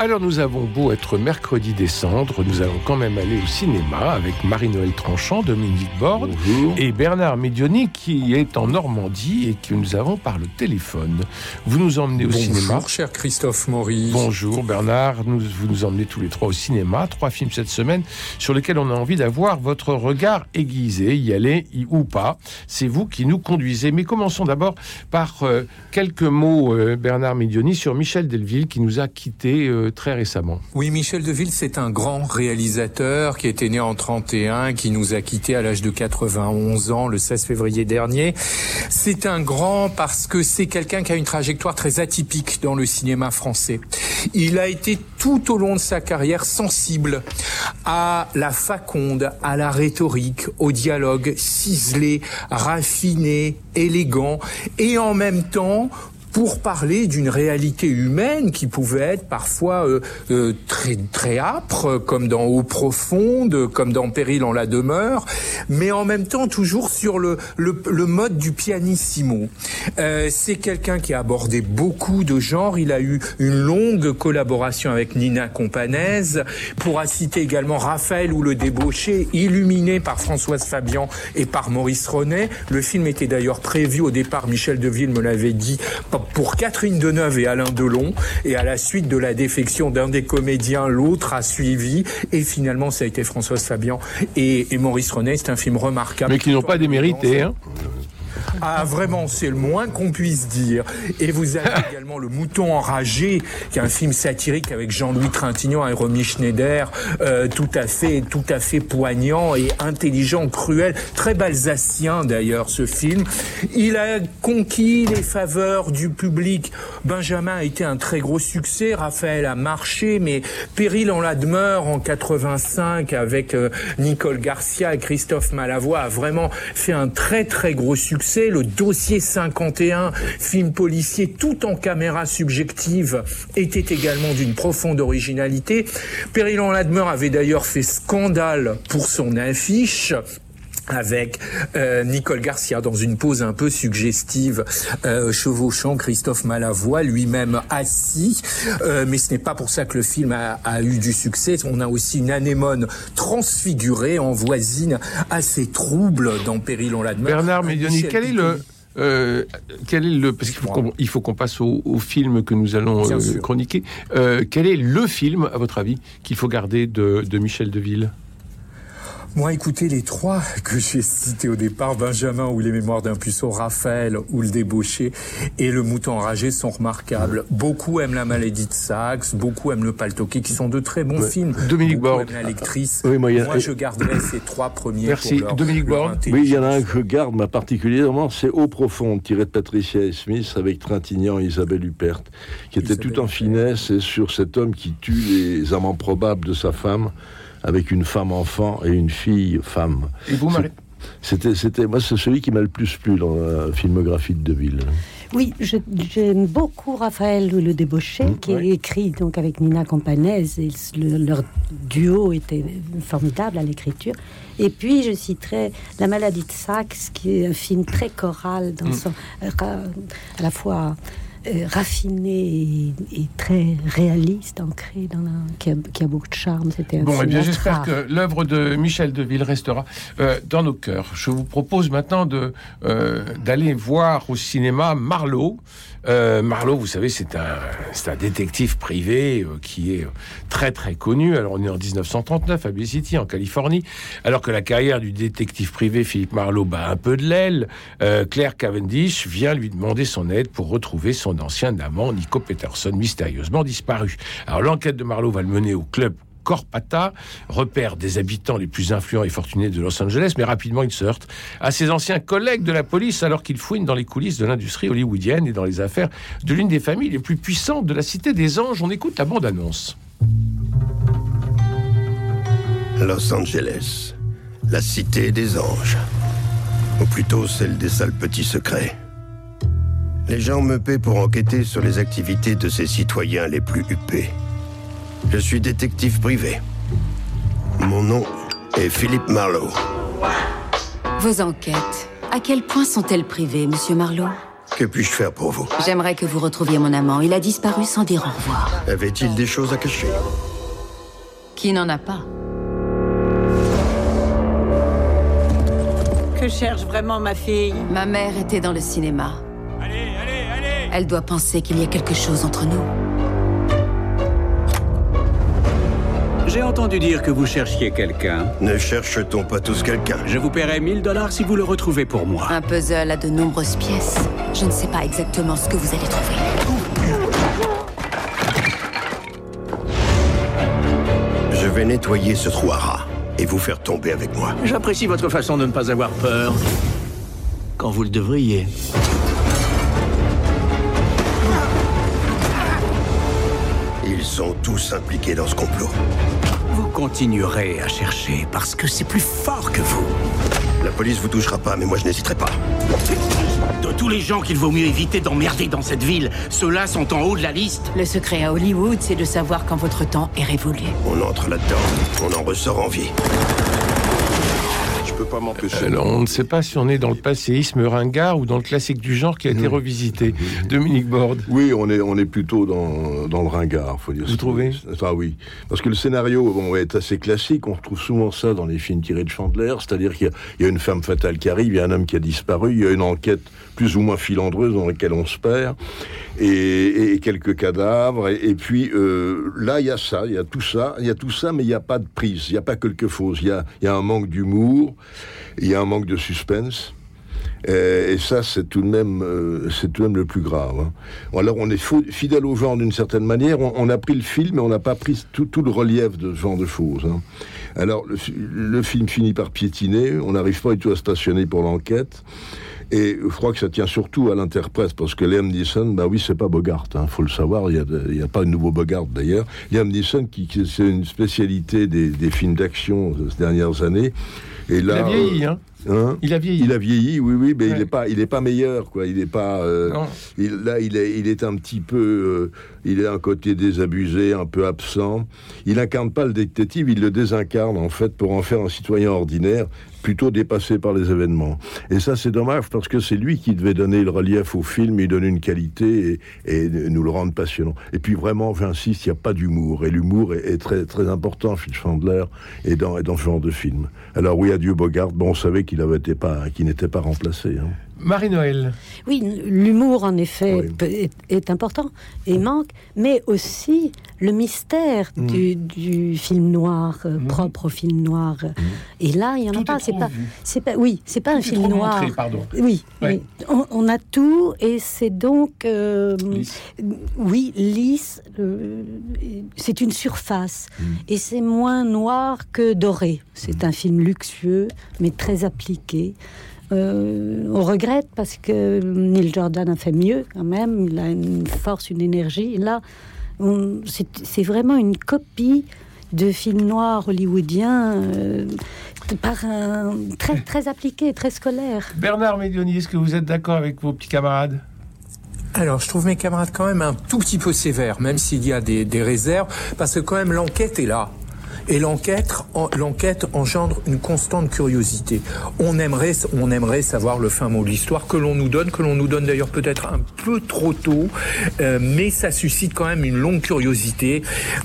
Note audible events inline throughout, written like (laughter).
Alors nous avons beau être mercredi décembre, nous allons quand même aller au cinéma avec Marie-Noël Tranchant, Dominique Borde et Bernard Medioni qui est en Normandie et que nous avons par le téléphone. Vous nous emmenez au Bonjour, cinéma. cher Christophe Maury. Bonjour Bernard, nous, vous nous emmenez tous les trois au cinéma, trois films cette semaine sur lesquels on a envie d'avoir votre regard aiguisé, y aller y, ou pas. C'est vous qui nous conduisez. Mais commençons d'abord par euh, quelques mots, euh, Bernard Medioni, sur Michel Delville qui nous a quittés euh, très récemment. Oui, Michel Deville, c'est un grand réalisateur qui était né en 31, qui nous a quittés à l'âge de 91 ans le 16 février dernier. C'est un grand parce que c'est quelqu'un qui a une trajectoire très atypique dans le cinéma français. Il a été tout au long de sa carrière sensible à la faconde, à la rhétorique, au dialogue ciselé, raffiné, élégant et en même temps pour parler d'une réalité humaine qui pouvait être parfois euh, euh, très très âpre, comme dans Eau profonde, comme dans Péril en la demeure, mais en même temps toujours sur le le, le mode du pianissimo. Euh, c'est quelqu'un qui a abordé beaucoup de genres. Il a eu une longue collaboration avec Nina Companese. Pour citer également Raphaël ou le débauché, illuminé par Françoise Fabian et par Maurice Ronet. Le film était d'ailleurs prévu au départ. Michel Deville me l'avait dit pour Catherine Deneuve et Alain Delon. Et à la suite de la défection d'un des comédiens, l'autre a suivi. Et finalement, ça a été Françoise Fabian et, Maurice Renet. C'est un film remarquable. Mais qui n'ont pas démérité. Hein ah, vraiment, c'est le moins qu'on puisse dire. Et vous avez (laughs) également Le Mouton enragé, qui est un film satirique avec Jean-Louis Trintignant et Romy Schneider, euh, tout à fait, tout à fait poignant et intelligent, cruel, très balsacien d'ailleurs ce film. Il a conquis les faveurs du public. Benjamin a été un très gros succès. Raphaël a marché, mais Péril en la demeure en 85 avec euh, Nicole Garcia et Christophe Malavoie a vraiment fait un très très gros succès le dossier 51, film policier tout en caméra subjective, était également d'une profonde originalité. Péril en la demeure avait d'ailleurs fait scandale pour son affiche avec euh, Nicole Garcia dans une pose un peu suggestive, euh, chevauchant Christophe Malavoie, lui-même assis. Euh, mais ce n'est pas pour ça que le film a, a, eu du succès. On a aussi une anémone transfigurée en voisine assez trouble dans Péril on. Bernard Medioni, quel est le... Euh, quel est le parce qu'il faut qu'on il faut qu'on passe au, au, film que nous allons euh, chroniquer. Euh, quel est le film, à votre avis, qu'il faut garder de, de Michel Deville? Moi, écoutez, les trois que j'ai cités au départ, Benjamin ou Les Mémoires d'un puceau, Raphaël ou Le Débauché et Le Mouton enragé sont remarquables. Beaucoup aiment La Maladie de Saxe, beaucoup aiment Le Paltoquet, qui sont de très bons ouais. films. Dominique Borde. La lectrice. Oui, moi, je garderai ces trois premiers. Merci. Pour leur, Dominique Borde. Oui, il y en a un que je garde particulièrement, c'est Eau profonde, tiré de Patricia et Smith avec Trintignant et Isabelle Huppert, qui était Isabelle tout en finesse et sur cet homme qui tue les amants probables de sa femme avec une femme enfant et une fille femme. Et vous, Marie C'était, c'était, moi, c'est celui qui m'a le plus plu dans la filmographie de Deville. Oui, je, j'aime beaucoup Raphaël Le Débauché, mmh, qui ouais. est écrit donc avec Nina Campanese. Et le, leur duo était formidable à l'écriture. Et puis, je citerai La maladie de Saxe, qui est un film très choral, dans mmh. son, à la fois euh, raffiné et, et, très réaliste, ancré dans la, qui, a, qui, a, beaucoup de charme. C'était bon, et bien j'espère que l'œuvre de Michel Deville restera euh, dans nos cœurs. Je vous propose maintenant de euh, d'aller voir au cinéma Marlowe. Euh, Marlowe, vous savez, c'est un, un détective privé euh, qui est très très connu. Alors on est en 1939 à Bay City, en Californie, alors que la carrière du détective privé Philippe Marlowe bat un peu de l'aile. Euh, Claire Cavendish vient lui demander son aide pour retrouver son ancien amant Nico Peterson, mystérieusement disparu. Alors l'enquête de Marlowe va le mener au club Corpata, repère des habitants les plus influents et fortunés de Los Angeles, mais rapidement il se heurte à ses anciens collègues de la police alors qu'il fouine dans les coulisses de l'industrie hollywoodienne et dans les affaires de l'une des familles les plus puissantes de la Cité des Anges. On écoute la bande-annonce. Los Angeles, la Cité des Anges. Ou plutôt celle des sales petits secrets. Les gens me paient pour enquêter sur les activités de ces citoyens les plus huppés. Je suis détective privé. Mon nom est Philippe Marlowe. Vos enquêtes, à quel point sont-elles privées, monsieur Marlowe? Que puis-je faire pour vous? J'aimerais que vous retrouviez mon amant. Il a disparu sans dire au revoir. Avait-il des choses à cacher? Qui n'en a pas? Que cherche vraiment ma fille? Ma mère était dans le cinéma. Allez, allez, allez Elle doit penser qu'il y a quelque chose entre nous. J'ai entendu dire que vous cherchiez quelqu'un. Ne cherche-t-on pas tous quelqu'un? Je vous paierai 1000 dollars si vous le retrouvez pour moi. Un puzzle à de nombreuses pièces. Je ne sais pas exactement ce que vous allez trouver. Je vais nettoyer ce trou à rats et vous faire tomber avec moi. J'apprécie votre façon de ne pas avoir peur. Quand vous le devriez. Sont tous impliqués dans ce complot. Vous continuerez à chercher parce que c'est plus fort que vous. La police vous touchera pas, mais moi je n'hésiterai pas. De tous les gens qu'il vaut mieux éviter d'emmerder dans cette ville, ceux-là sont en haut de la liste. Le secret à Hollywood, c'est de savoir quand votre temps est révolu. On entre là-dedans, on en ressort en vie. Peux pas m'empêcher. Alors, on ne sait pas si on est dans le passéisme ringard ou dans le classique du genre qui a été revisité. Dominique Borde. Oui, on est, on est plutôt dans, dans le ringard, faut dire. Vous trouvez Ah oui. Parce que le scénario bon, est assez classique. On retrouve souvent ça dans les films tirés de Chandler. C'est-à-dire qu'il y, y, a une femme fatale qui arrive, il y a un homme qui a disparu, il y a une enquête plus ou moins filandreuse dans laquelle on se perd, et, quelques cadavres. Et, puis euh, là, il y a ça, il y a tout ça, il y a tout ça, mais il n'y a pas de prise, il n'y a pas quelque chose. Il y a, un manque d'humour, il y a un manque de suspense. Et, ça, c'est tout de même, euh, tout de même le plus grave. Hein. Alors, on est fidèle au genre d'une certaine manière. On, a pris le film, mais on n'a pas pris tout, le relief de ce genre de choses. Hein. Alors, le, le, film finit par piétiner. On n'arrive pas du tout à stationner pour l'enquête. Et je crois que ça tient surtout à l'interprète, parce que Liam Neeson, bah oui, c'est pas Bogart, hein, faut le savoir, il n'y a, a, pas de nouveau Bogart d'ailleurs. Liam Neeson, qui, qui c'est une spécialité des, des films d'action ces dernières années. Et là, il a vieilli, hein. Hein? Il a vieilli. Il a vieilli, oui, oui, mais ouais. il n'est pas, il est pas meilleur, quoi. Il n'est pas. Euh, il, là, il est, il est un petit peu. Euh, il est un côté désabusé, un peu absent. Il incarne pas le détective, il le désincarne en fait pour en faire un citoyen ordinaire, plutôt dépassé par les événements. Et ça, c'est dommage parce que c'est lui qui devait donner le relief au film, il donne une qualité et, nous le rendre passionnant. Et puis vraiment, j'insiste, il n'y a pas d'humour. Et l'humour est, très, très important chez Chandler et dans, et dans ce genre de film. Alors oui, adieu Bogart, bon, on savait qu'il n'était pas, qu'il n'était pas remplacé. Hein. Marie-Noël. Oui, l'humour, en effet, oui. est, est, important et manque, mais aussi le mystère mmh. du, du, film noir, euh, mmh. propre au film noir. Mmh. Et là, il n'y en tout a pas. C'est pas, c'est pas, oui, c'est pas tout un film noir. Montré, pardon. Oui, ouais. oui. On, on, a tout et c'est donc, euh, lisse. oui, lisse. Euh, c'est une surface et c'est moins noir que doré. C'est un film luxueux, mais très appliqué. Euh, on regrette parce que Neil Jordan a fait mieux quand même. Il a une force, une énergie. Et là, c'est vraiment une copie de films noirs hollywoodiens euh, par un très très appliqué, très scolaire. Bernard Médioni, est-ce que vous êtes d'accord avec vos petits camarades? Alors, je trouve mes camarades quand même un tout petit peu sévères, même s'il y a des, des réserves, parce que quand même l'enquête est là. Et l'enquête, l'enquête engendre une constante curiosité. On aimerait, on aimerait savoir le fin mot de l'histoire que l'on nous donne, que l'on nous donne d'ailleurs peut-être un peu trop tôt, euh, mais ça suscite quand même une longue curiosité.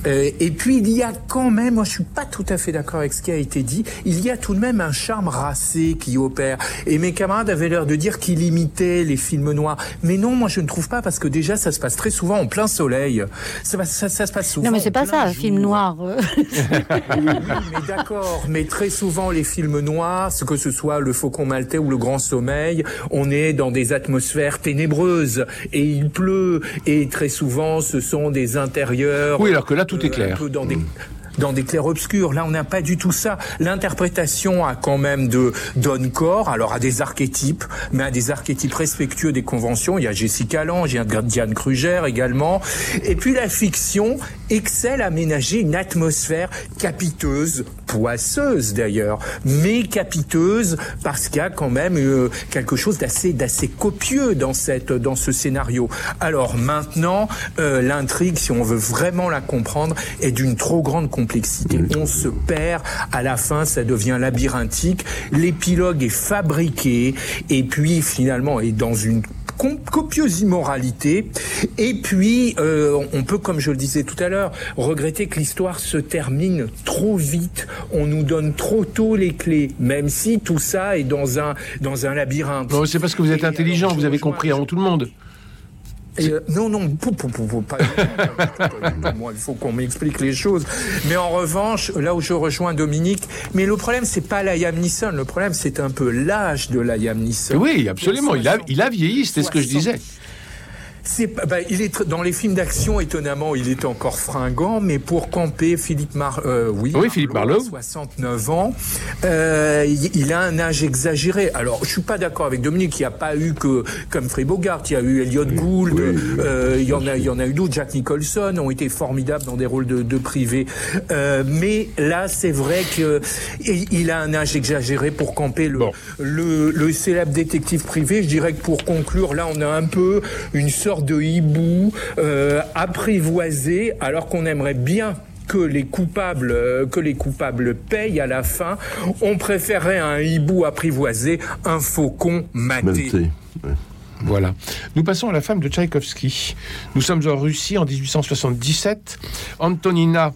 Euh, et puis il y a quand même, moi je suis pas tout à fait d'accord avec ce qui a été dit, il y a tout de même un charme racé qui opère. Et mes camarades avaient l'air de dire qu'il imitait les films noirs, mais non, moi je ne trouve pas parce que déjà ça se passe très souvent en plein soleil. Ça, ça, ça se passe souvent. Non mais c'est pas ça, un film noir. (laughs) oui, mais d'accord. Mais très souvent, les films noirs, que ce soit Le Faucon Maltais ou Le Grand Sommeil, on est dans des atmosphères ténébreuses et il pleut. Et très souvent, ce sont des intérieurs. Oui, alors que là, tout est clair. Euh, dans des dans des clairs-obscurs. Là, on n'a pas du tout ça. L'interprétation a quand même de donne corps, alors à des archétypes, mais à des archétypes respectueux des conventions. Il y a Jessica Lange, il y a Diane Kruger également. Et puis la fiction excelle à ménager une atmosphère capiteuse, poisseuse d'ailleurs, mais capiteuse parce qu'il y a quand même euh, quelque chose d'assez d'assez copieux dans cette dans ce scénario. Alors maintenant, euh, l'intrigue, si on veut vraiment la comprendre, est d'une trop grande complexité. On se perd à la fin, ça devient labyrinthique. L'épilogue est fabriqué et puis finalement est dans une copieuse immoralité. Et puis, euh, on peut, comme je le disais tout à l'heure, regretter que l'histoire se termine trop vite. On nous donne trop tôt les clés, même si tout ça est dans un, dans un labyrinthe. Non, c'est parce que vous êtes intelligent, vous avez compris avant tout le monde. Euh, non, non, pou, pou, pou, pas, moi, il faut qu'on m'explique les choses. Mais en revanche, là où je rejoins Dominique, mais le problème, c'est pas Liam Neeson, le problème, c'est un peu l'âge de Liam Neeson. Oui, absolument, il a, il a vieilli, c'était ce que je disais. C'est, bah, il est dans les films d'action, étonnamment, il est encore fringant, mais pour camper, Philippe Mar, euh, oui, oui, Philippe Marlowe, 69 ans, euh, il a un âge exagéré. Alors, je suis pas d'accord avec Dominique, il n'y a pas eu que comme Bogart, il y a eu Elliot Gould, euh, il y en a, il y en a eu d'autres. Jack Nicholson ont été formidables dans des rôles de, de privé. Euh, mais là, c'est vrai que il a un âge exagéré pour camper le, le, le célèbre détective privé. Je dirais que pour conclure, là, on a un peu une sorte de hibou euh, apprivoisé, alors qu'on aimerait bien que les coupables euh, que les coupables payent à la fin. On préférerait un hibou apprivoisé, un faucon maté. Voilà. Nous passons à la femme de Tchaïkovski. Nous sommes en Russie en 1877. Antonina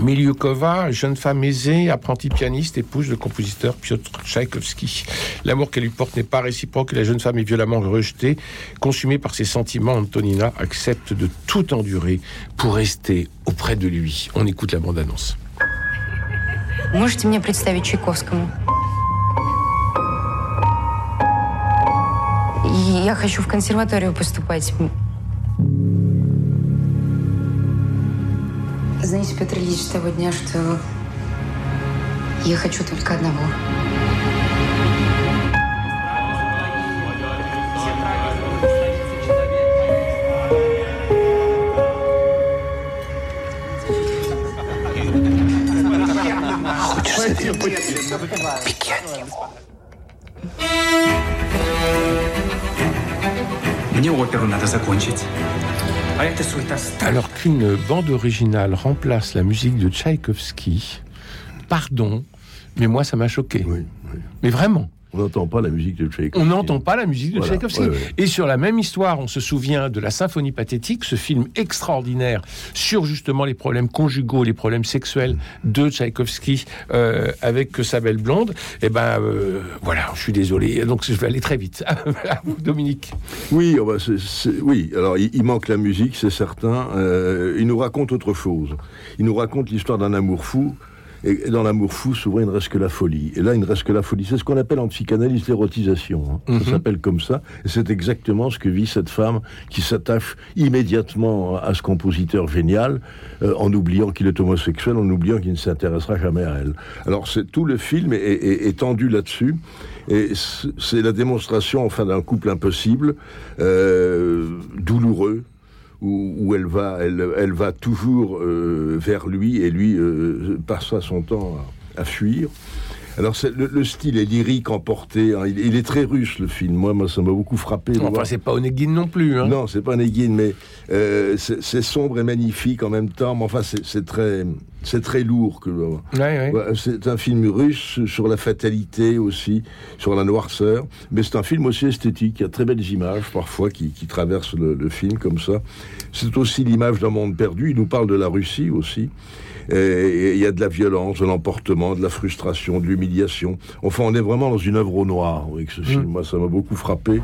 Miliukova, jeune femme aisée, apprentie pianiste, épouse le compositeur Piotr Tchaïkovski. L'amour qu'elle lui porte n'est pas réciproque et la jeune femme est violemment rejetée. Consumée par ses sentiments, Antonina accepte de tout endurer pour rester auprès de lui. On écoute la bande-annonce. Можете мне представить Чайковскому? Я хочу в консерваторию поступать. Знаете, Петр Ильич, с того дня, что я хочу только одного. Хочешь совет? Пикет. Мне оперу надо закончить. Alors qu'une bande originale remplace la musique de Tchaïkovski, pardon, mais moi ça m'a choqué. Oui, oui. Mais vraiment. On n'entend pas la musique de Tchaïkovski. On n'entend pas la musique de Voilà, Tchaïkovski. ouais, ouais. Et sur la même histoire, on se souvient de la Symphonie pathétique, ce film extraordinaire sur justement les problèmes conjugaux, les problèmes sexuels de Tchaïkovski euh, avec sa belle blonde. Et ben euh, voilà, je suis désolé. Donc je vais aller très vite. (laughs) Dominique. Oui, oh bah, c'est- oui. Alors, il, il manque la musique, c'est certain. Euh, il nous raconte autre chose. Il nous raconte l'histoire d'un amour fou. Et dans l'amour fou, souvent, il ne reste que la folie. Et là, il ne reste que la folie. C'est ce qu'on appelle en psychanalyse l'érotisation. hein. Mhm. Ça s'appelle comme ça. Et c'est exactement ce que vit cette femme qui s'attache immédiatement à ce compositeur génial, euh, en oubliant qu'il est homosexuel, en oubliant qu'il ne s'intéressera jamais à elle. Alors, c'est tout le film est, est- est tendu là-dessus. Et c'est- c'est la démonstration, enfin, d'un couple impossible, euh, douloureux, où, où elle va, elle, elle va toujours euh, vers lui et lui euh, passera son temps à, à fuir. Alors c'est- le, le style est lyrique, emporté. hein. Il, il est très russe le film. Moi, moi ça m'a beaucoup frappé. Enfin, c'est pas Onegin non plus. Hein. non, c'est pas Negin, mais euh, c'est sombre et magnifique en même temps. Mais enfin, c'est très, c'est très lourd. Que, Ouais, ouais. C'est un film russe sur la fatalité aussi, sur la noirceur. Mais c'est un film aussi esthétique. Il y a très belles images parfois qui, qui traversent le, le film comme ça. C'est aussi l'image d'un monde perdu. Il nous parle de la Russie aussi. Et- Et il y a de la violence, de l'emportement, de la frustration, de l'humiliation. Enfin, on est vraiment dans une œuvre au noir avec ce film. Moi, ça m'a beaucoup frappé.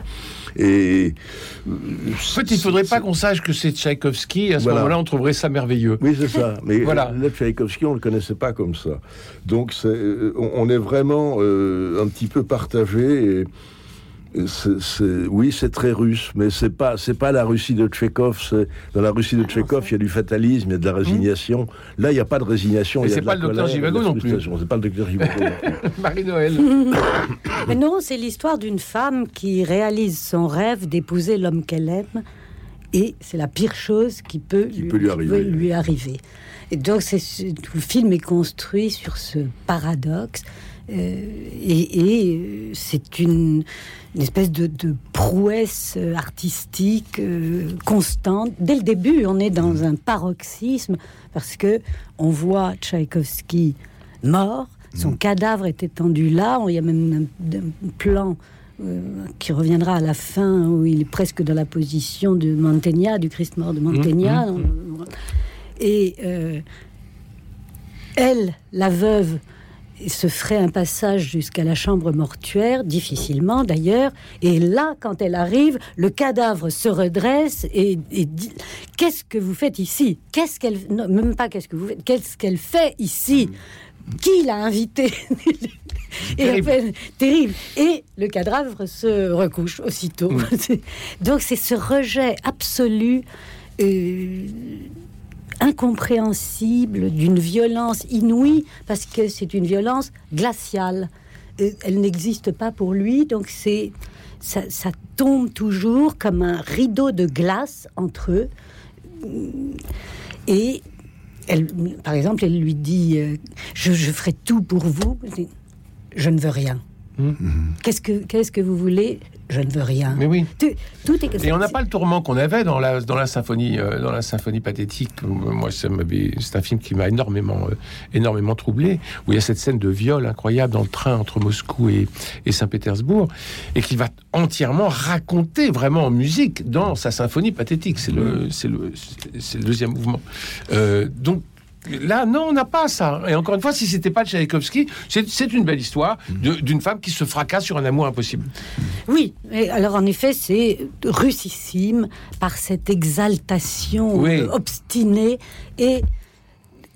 Et En fait, il faudrait pas qu'on sache que c'est Tchaïkovski. À ce Voilà. moment-là, on trouverait ça merveilleux. Oui, c'est ça. Mais Voilà. voilà. Tchaïkovski, on ne le connaissait pas comme ça. Donc, c'est, euh, on, est vraiment euh, un petit peu partagé. Et, et oui, c'est très russe, mais c'est pas, c'est pas la Russie de Tchekhov. c'est- Dans la Russie de Tchekhov, il y a du fatalisme, il y a de la résignation. Là, il n'y a pas de résignation. Mais il y a c'est de pas la le docteur Givago non plus. C'est pas le docteur Givago. non plus. (laughs) Marie-Noël. Mais non, c'est l'histoire d'une femme qui réalise son rêve d'épouser l'homme qu'elle aime et c'est la pire chose qui peut, lui, peut lui qui arriver. peut lui arriver. Et donc, tout le film est construit sur ce paradoxe. euh, et et, euh, c'est une, une espèce de, de prouesse euh, artistique euh, constante. Dès le début, on est dans un paroxysme parce que on voit Tchaïkovski mort, son cadavre est étendu là. Il y a même un, un plan qui reviendra à la fin où il est presque dans la position de Mantegna, du Christ mort de Mantegna. Et euh, elle, la veuve, se ferait un passage jusqu'à la chambre mortuaire, difficilement d'ailleurs. Et là, quand elle arrive, le cadavre se redresse et, et dit Qu'est-ce que vous faites ici? Qu'est-ce qu'elle. Même pas qu'est-ce que vous faites, qu'est-ce qu'elle fait ici? Qui l'a invitée (laughs) Et Terrible. après, terrible. Et le cadavre se recouche aussitôt. (laughs) Donc c'est ce rejet absolu. euh, incompréhensible, d'une violence inouïe, parce que c'est une violence glaciale. Euh, Elle n'existe pas pour lui, donc c'est ça, ça tombe toujours comme un rideau de glace entre eux. Et par exemple, elle lui dit euh, je, je ferai tout pour vous. Je ne veux rien. Qu'est-ce que qu'est-ce que vous voulez Je ne veux rien. Mais oui. Tout, tout est Et on n'a pas le tourment qu'on avait dans la, dans la symphonie, euh, dans la symphonie pathétique. Moi, c'est un film qui m'a énormément, euh, énormément troublé. Où il y a cette scène de viol incroyable dans le train entre Moscou et, et Saint-Pétersbourg, et qu'il va entièrement raconter vraiment en musique dans sa symphonie pathétique. C'est le, c'est le, le deuxième mouvement. Euh, donc Là, non, on n'a pas ça. Et encore une fois, si c'était pas Tchaïkovski, c'est c'est une belle histoire de- d'une femme qui se fracasse sur un amour impossible. Oui, et alors en effet, c'est russissime par cette exaltation Oui. obstinée et,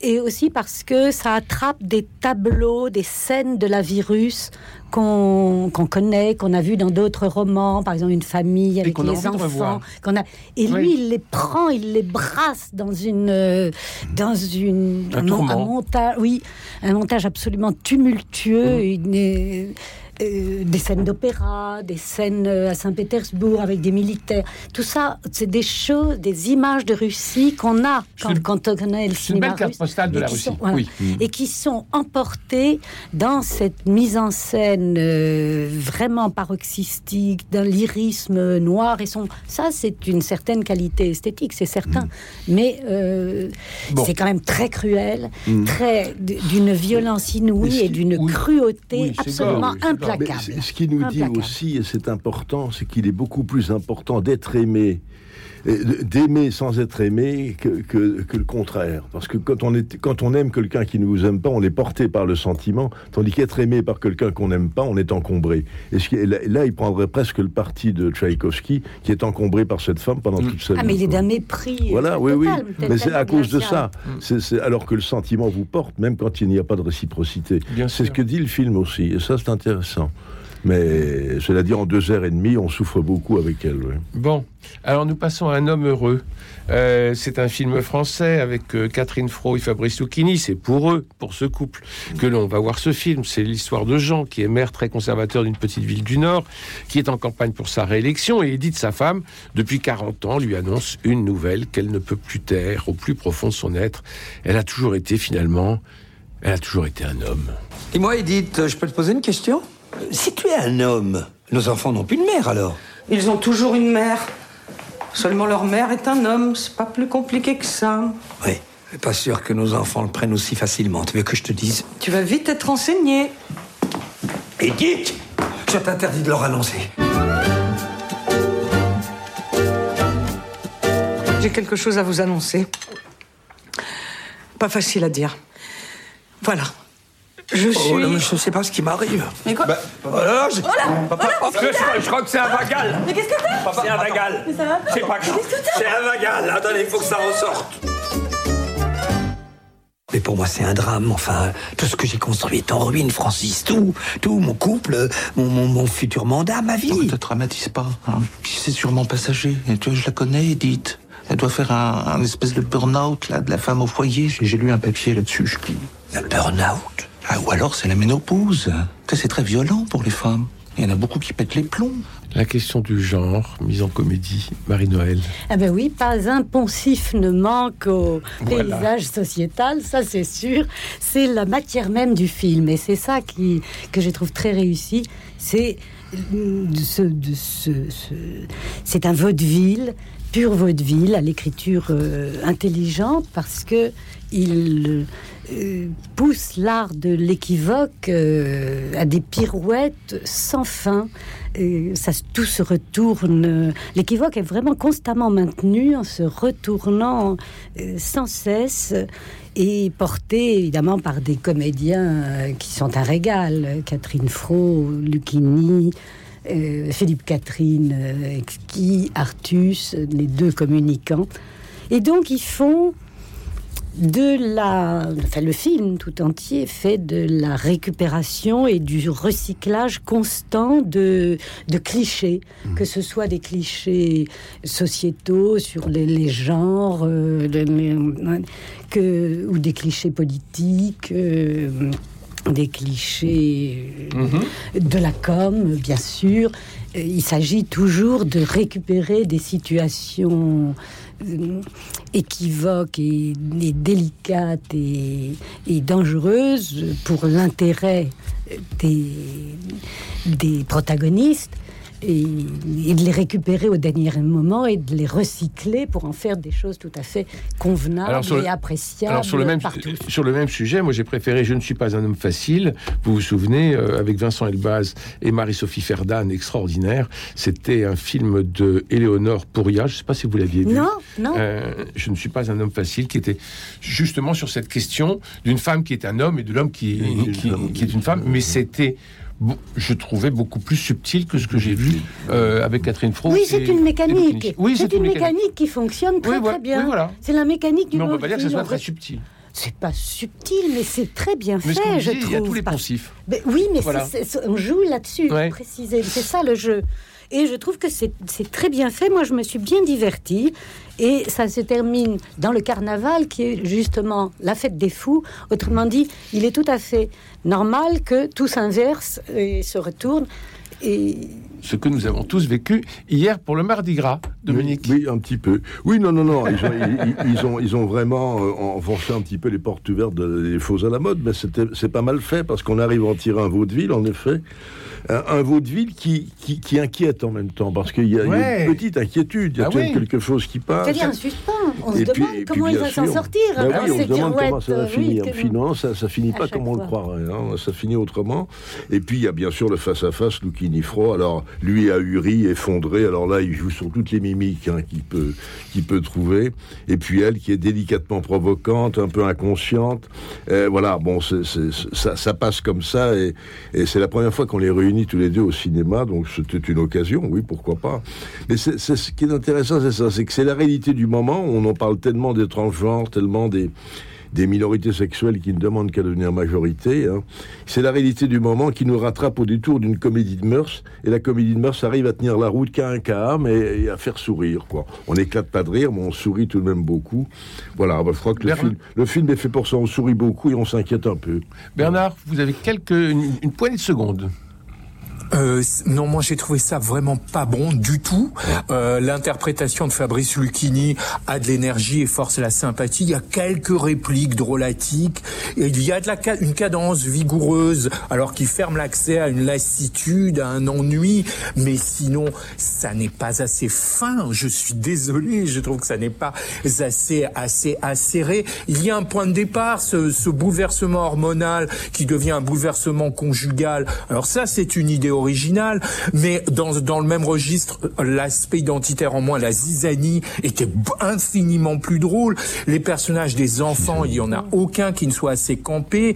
et aussi parce que ça attrape des tableaux, des scènes de la virus qu'on connaît, qu'on a vu dans d'autres romans, par exemple une famille avec qu'on a les envie de enfants. qu'on a et lui, Oui. il les prend, il les brasse dans une euh, dans une Un montage, oui, un montage absolument tumultueux, une, euh, des scènes d'opéra, des scènes euh, à Saint-Pétersbourg avec des militaires. Tout ça, c'est des choses, des images de Russie qu'on a quand, une- quand on connaît le C'est une cinéma belle carte russe, postale de et la qui Russie. sont- voilà, Oui. Et qui sont emportés dans cette mise en scène euh, vraiment paroxystique, d'un lyrisme noir. Et son... ça, c'est une certaine qualité esthétique, c'est certain. Mais euh, Bon. c'est quand même très cruel, Mm. très d'une violence inouïe Mais et d'une oui. cruauté Oui, absolument gore, Mais ce qui nous dit aussi, et c'est important, c'est qu'il est beaucoup plus important d'être aimé, d'aimer sans être aimé que, que- que le contraire. Parce que quand on, est, quand on aime quelqu'un qui ne nous aime pas, on est porté par le sentiment, tandis qu'être aimé par quelqu'un qu'on n'aime pas, on est encombré. Et ce qui est- là, là, il prendrait presque le parti de Tchaïkovski, qui est encombré par cette femme pendant toute sa vie. Ah, mais il est d'un mépris. euh, Voilà, oui, oui. Mais c'est à cause de ça. C'est- alors que le sentiment vous porte, même quand il n'y a pas de réciprocité. C'est ce que dit le film aussi. Et ça, c'est intéressant. Mais cela dit, en deux heures et demie, on souffre beaucoup avec elle. oui. Bon, alors nous passons à Un homme heureux. Euh, c'est un film français avec euh, Catherine Fro et Fabrice Lucchini. C'est pour eux, pour ce couple, que l'on va voir ce film. C'est l'histoire de Jean, qui est maire très conservateur d'une petite ville du Nord, qui est en campagne pour sa réélection. Et Edith, sa femme, depuis 40 ans, lui annonce une nouvelle qu'elle ne peut plus taire au plus profond de son être. Elle a toujours été, finalement, elle a toujours été un homme. Et moi, Edith, je peux te poser une question? Si tu es un homme, nos enfants n'ont plus de mère alors Ils ont toujours une mère. Seulement leur mère est un homme. C'est pas plus compliqué que ça. Oui. Pas sûr que nos enfants le prennent aussi facilement. Tu veux que je te dise? Tu vas vite être renseigné. Edith Je t'interdis de leur annoncer. J'ai quelque chose à vous annoncer. Pas facile à dire. Voilà. Je suis. Oh, non, mais je sais pas ce qui m'arrive. Mais quoi Oh là là, je... Oh là Papa, Oh là, je, je- je crois que c'est un vagal. Mais qu'est-ce que t'as Papa, C'est un vagal. Mais ça va pas C'est pas grave. Qu'est-ce que t'as C'est un vagal. Attendez, il faut que ça ressorte. Mais pour moi, c'est un drame. Enfin, tout ce que j'ai construit est en ruine, Francis. Tout, tout, mon couple, mon, mon, mon futur mandat, ma vie. Ne te dramatise pas. hein. Puis C'est sûrement passager. Et tu vois, je la connais, Edith. Elle doit faire un, un espèce de burn-out là, de la femme au foyer. J'ai j'ai lu un papier là-dessus. Je... Un burn-out? Ah, ou alors c'est la ménopause. C'est très violent pour les femmes. Il y en a beaucoup qui pètent les plombs. La question du genre, mise en comédie, Marie-Noël. Ah ben oui, pas un poncif ne manque au Voilà. paysage sociétal, ça c'est sûr. C'est la matière même du film et c'est ça qui, que je trouve très réussi. C'est de ce, ce, un vaudeville, pur vaudeville, à l'écriture euh, intelligente parce que il euh, pousse l'art de l'équivoque euh, à des pirouettes sans fin. Et ça, tout se retourne. L'équivoque est vraiment constamment maintenu en se retournant euh, sans cesse et porté évidemment par des comédiens euh, qui sont un régal. Catherine Fro, Lucchini, euh, Philippe Catherine, euh, Exquis, Artus, les deux communicants. Et donc ils font de la, enfin le film tout entier fait de la récupération et du recyclage constant de, de clichés, que ce soit des clichés sociétaux sur les, les genres, euh, les- que, ou des clichés politiques. euh, des clichés euh, de la com, bien sûr. Euh, Il s'agit toujours de récupérer des situations euh, équivoques et, délicates et, dangereuses pour l'intérêt des protagonistes et, et de les récupérer au dernier moment et de les recycler pour en faire des choses tout à fait convenables Alors, sur le- et appréciables Alors sur le même partout. sur le même sujet, moi j'ai préféré Je ne suis pas un homme facile. Vous vous souvenez euh, avec Vincent Elbaz et Marie-Sophie Ferdan, extraordinaire. C'était un film de Éléonore Pouria. Je ne sais pas si vous l'aviez vu. Non, non. Euh, je ne suis pas un homme facile, qui était justement sur cette question d'une femme qui est un homme et de l'homme qui, qui, qui est une femme. Mais c'était je trouvais beaucoup plus subtil que ce que j'ai vu euh, avec Catherine Fro. Oui, c'est une mécanique. Oui, c'est une mécanique. qui fonctionne très Oui, voilà. très bien. Oui, voilà. C'est la mécanique du Mais on ne peut pas dire que ce soit très subtil. C'est pas subtil, mais c'est très bien Mais fait, je disiez, trouve. il y a tous les poncifs. Oui, mais Voilà. on joue là-dessus, Ouais. précisément. C'est ça le jeu. Et je trouve que c'est très bien fait. Moi, je me suis bien divertie. Et ça se termine dans le carnaval, qui est justement la fête des fous. Autrement dit, il est tout à fait normal que tout s'inverse et se retourne. Et Ce que nous avons tous vécu hier pour le Mardi Gras, Dominique. Oui, un petit peu. Oui, non, non, non. Ils ont, ils, ils- ils ont, ils ont vraiment euh, enfoncé un petit peu les portes ouvertes de- des faux à la mode, mais c'était, c'est pas mal fait parce qu'on arrive à en tirer un vaudeville, en effet. Un, un vaudeville qui, qui, qui inquiète en même temps parce qu'il y, y a une petite inquiétude. Il y a Ah oui. quelque chose qui passe. c'est-à-dire un suspens. On Et se puis- demande comment il va s'en sortir. Ben hein, oui, on se demande comment ça va euh, finir. non, ça, ça finit pas comme on le croirait. hein. Ça finit autrement. Et puis il y a bien sûr le face-à-face, Lucchini Fro. Alors lui ahuri, effondré. Alors là, il joue sur toutes les mimiques hein, qu'il peut, qu'il peut trouver. Et puis elle, qui est délicatement provocante, un peu inconsciente. Euh, voilà, bon, ça, ça passe comme ça. Et, et c'est la première fois qu'on les réunit tous les deux au cinéma. Donc c'était une occasion, oui, pourquoi pas. Mais c'est c'est ce qui est intéressant, c'est ça, c'est que c'est la réalité du moment. On en parle tellement des transgenres, tellement des des minorités sexuelles qui ne demandent qu'à devenir majorité. hein. C'est la réalité du moment qui nous rattrape au détour d'une comédie de mœurs. Et la comédie de mœurs arrive à tenir la route qu'à un cas, mais et à faire sourire. Quoi. On n'éclate pas de rire, mais on sourit tout de même beaucoup. Voilà, bah, je crois que le Bernard- film, le film est fait pour ça. On sourit beaucoup et on s'inquiète un peu. Bernard, vous avez quelques, une, une poignée de secondes. Euh, non, moi j'ai trouvé ça vraiment pas bon du tout. Euh, L'interprétation de Fabrice Lucchini a de l'énergie et force la sympathie. Il y a quelques répliques drôlatiques. Et il y a de la ca- une cadence vigoureuse, alors qu'il ferme l'accès à une lassitude, à un ennui. Mais sinon, ça n'est pas assez fin. Je suis désolé. Je trouve que ça n'est pas assez assez acéré. Il y a un point de départ, ce, ce bouleversement hormonal qui devient un bouleversement conjugal. Alors ça, c'est une idée originale, mais dans, dans le même registre, l'aspect identitaire en moins, la zizanie, était infiniment plus drôle. Les personnages des enfants, il y en a aucun qui ne soit assez campé.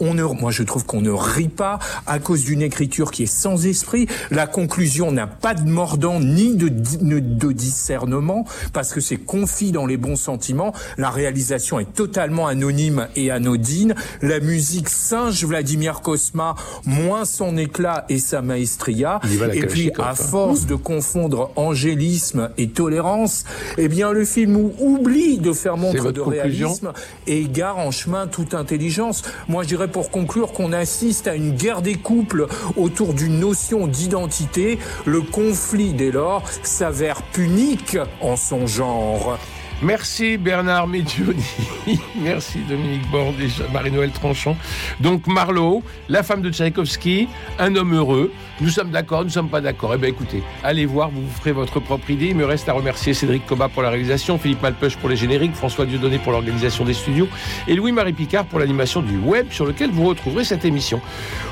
On ne, moi, je trouve qu'on ne rit pas à cause d'une écriture qui est sans esprit. La conclusion n'a pas de mordant ni de, ne- de discernement parce que c'est confit dans les bons sentiments. La réalisation est totalement anonyme et anodine. La musique singe Vladimir Kosma, moins son éclat et sa sa maestria. Et puis, à hein. force de confondre angélisme et tolérance, eh bien, le film ou- oublie de faire montre de réalisme et égare en chemin toute intelligence. Moi, je dirais pour conclure qu'on assiste à une guerre des couples autour d'une notion d'identité. Le conflit, dès lors, s'avère punique en son genre. Merci Bernard Medioni, (laughs) merci Dominique Borde et Marie-Noël Tranchon. Donc Marlowe, la femme de Tchaïkovski, un homme heureux. Nous sommes d'accord, nous ne sommes pas d'accord. Eh bien écoutez, allez voir, vous ferez votre propre idée. Il me reste à remercier Cédric Coba pour la réalisation, Philippe Malpeuch pour les génériques, François Dieudonné pour l'organisation des studios et Louis-Marie Picard pour l'animation du web sur lequel vous retrouverez cette émission.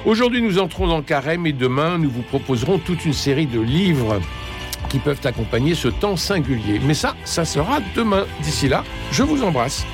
Aujourd'hui nous entrons dans le carême et demain nous vous proposerons toute une série de livres qui peuvent accompagner ce temps singulier. Mais ça, ça sera demain. D'ici là, je vous embrasse.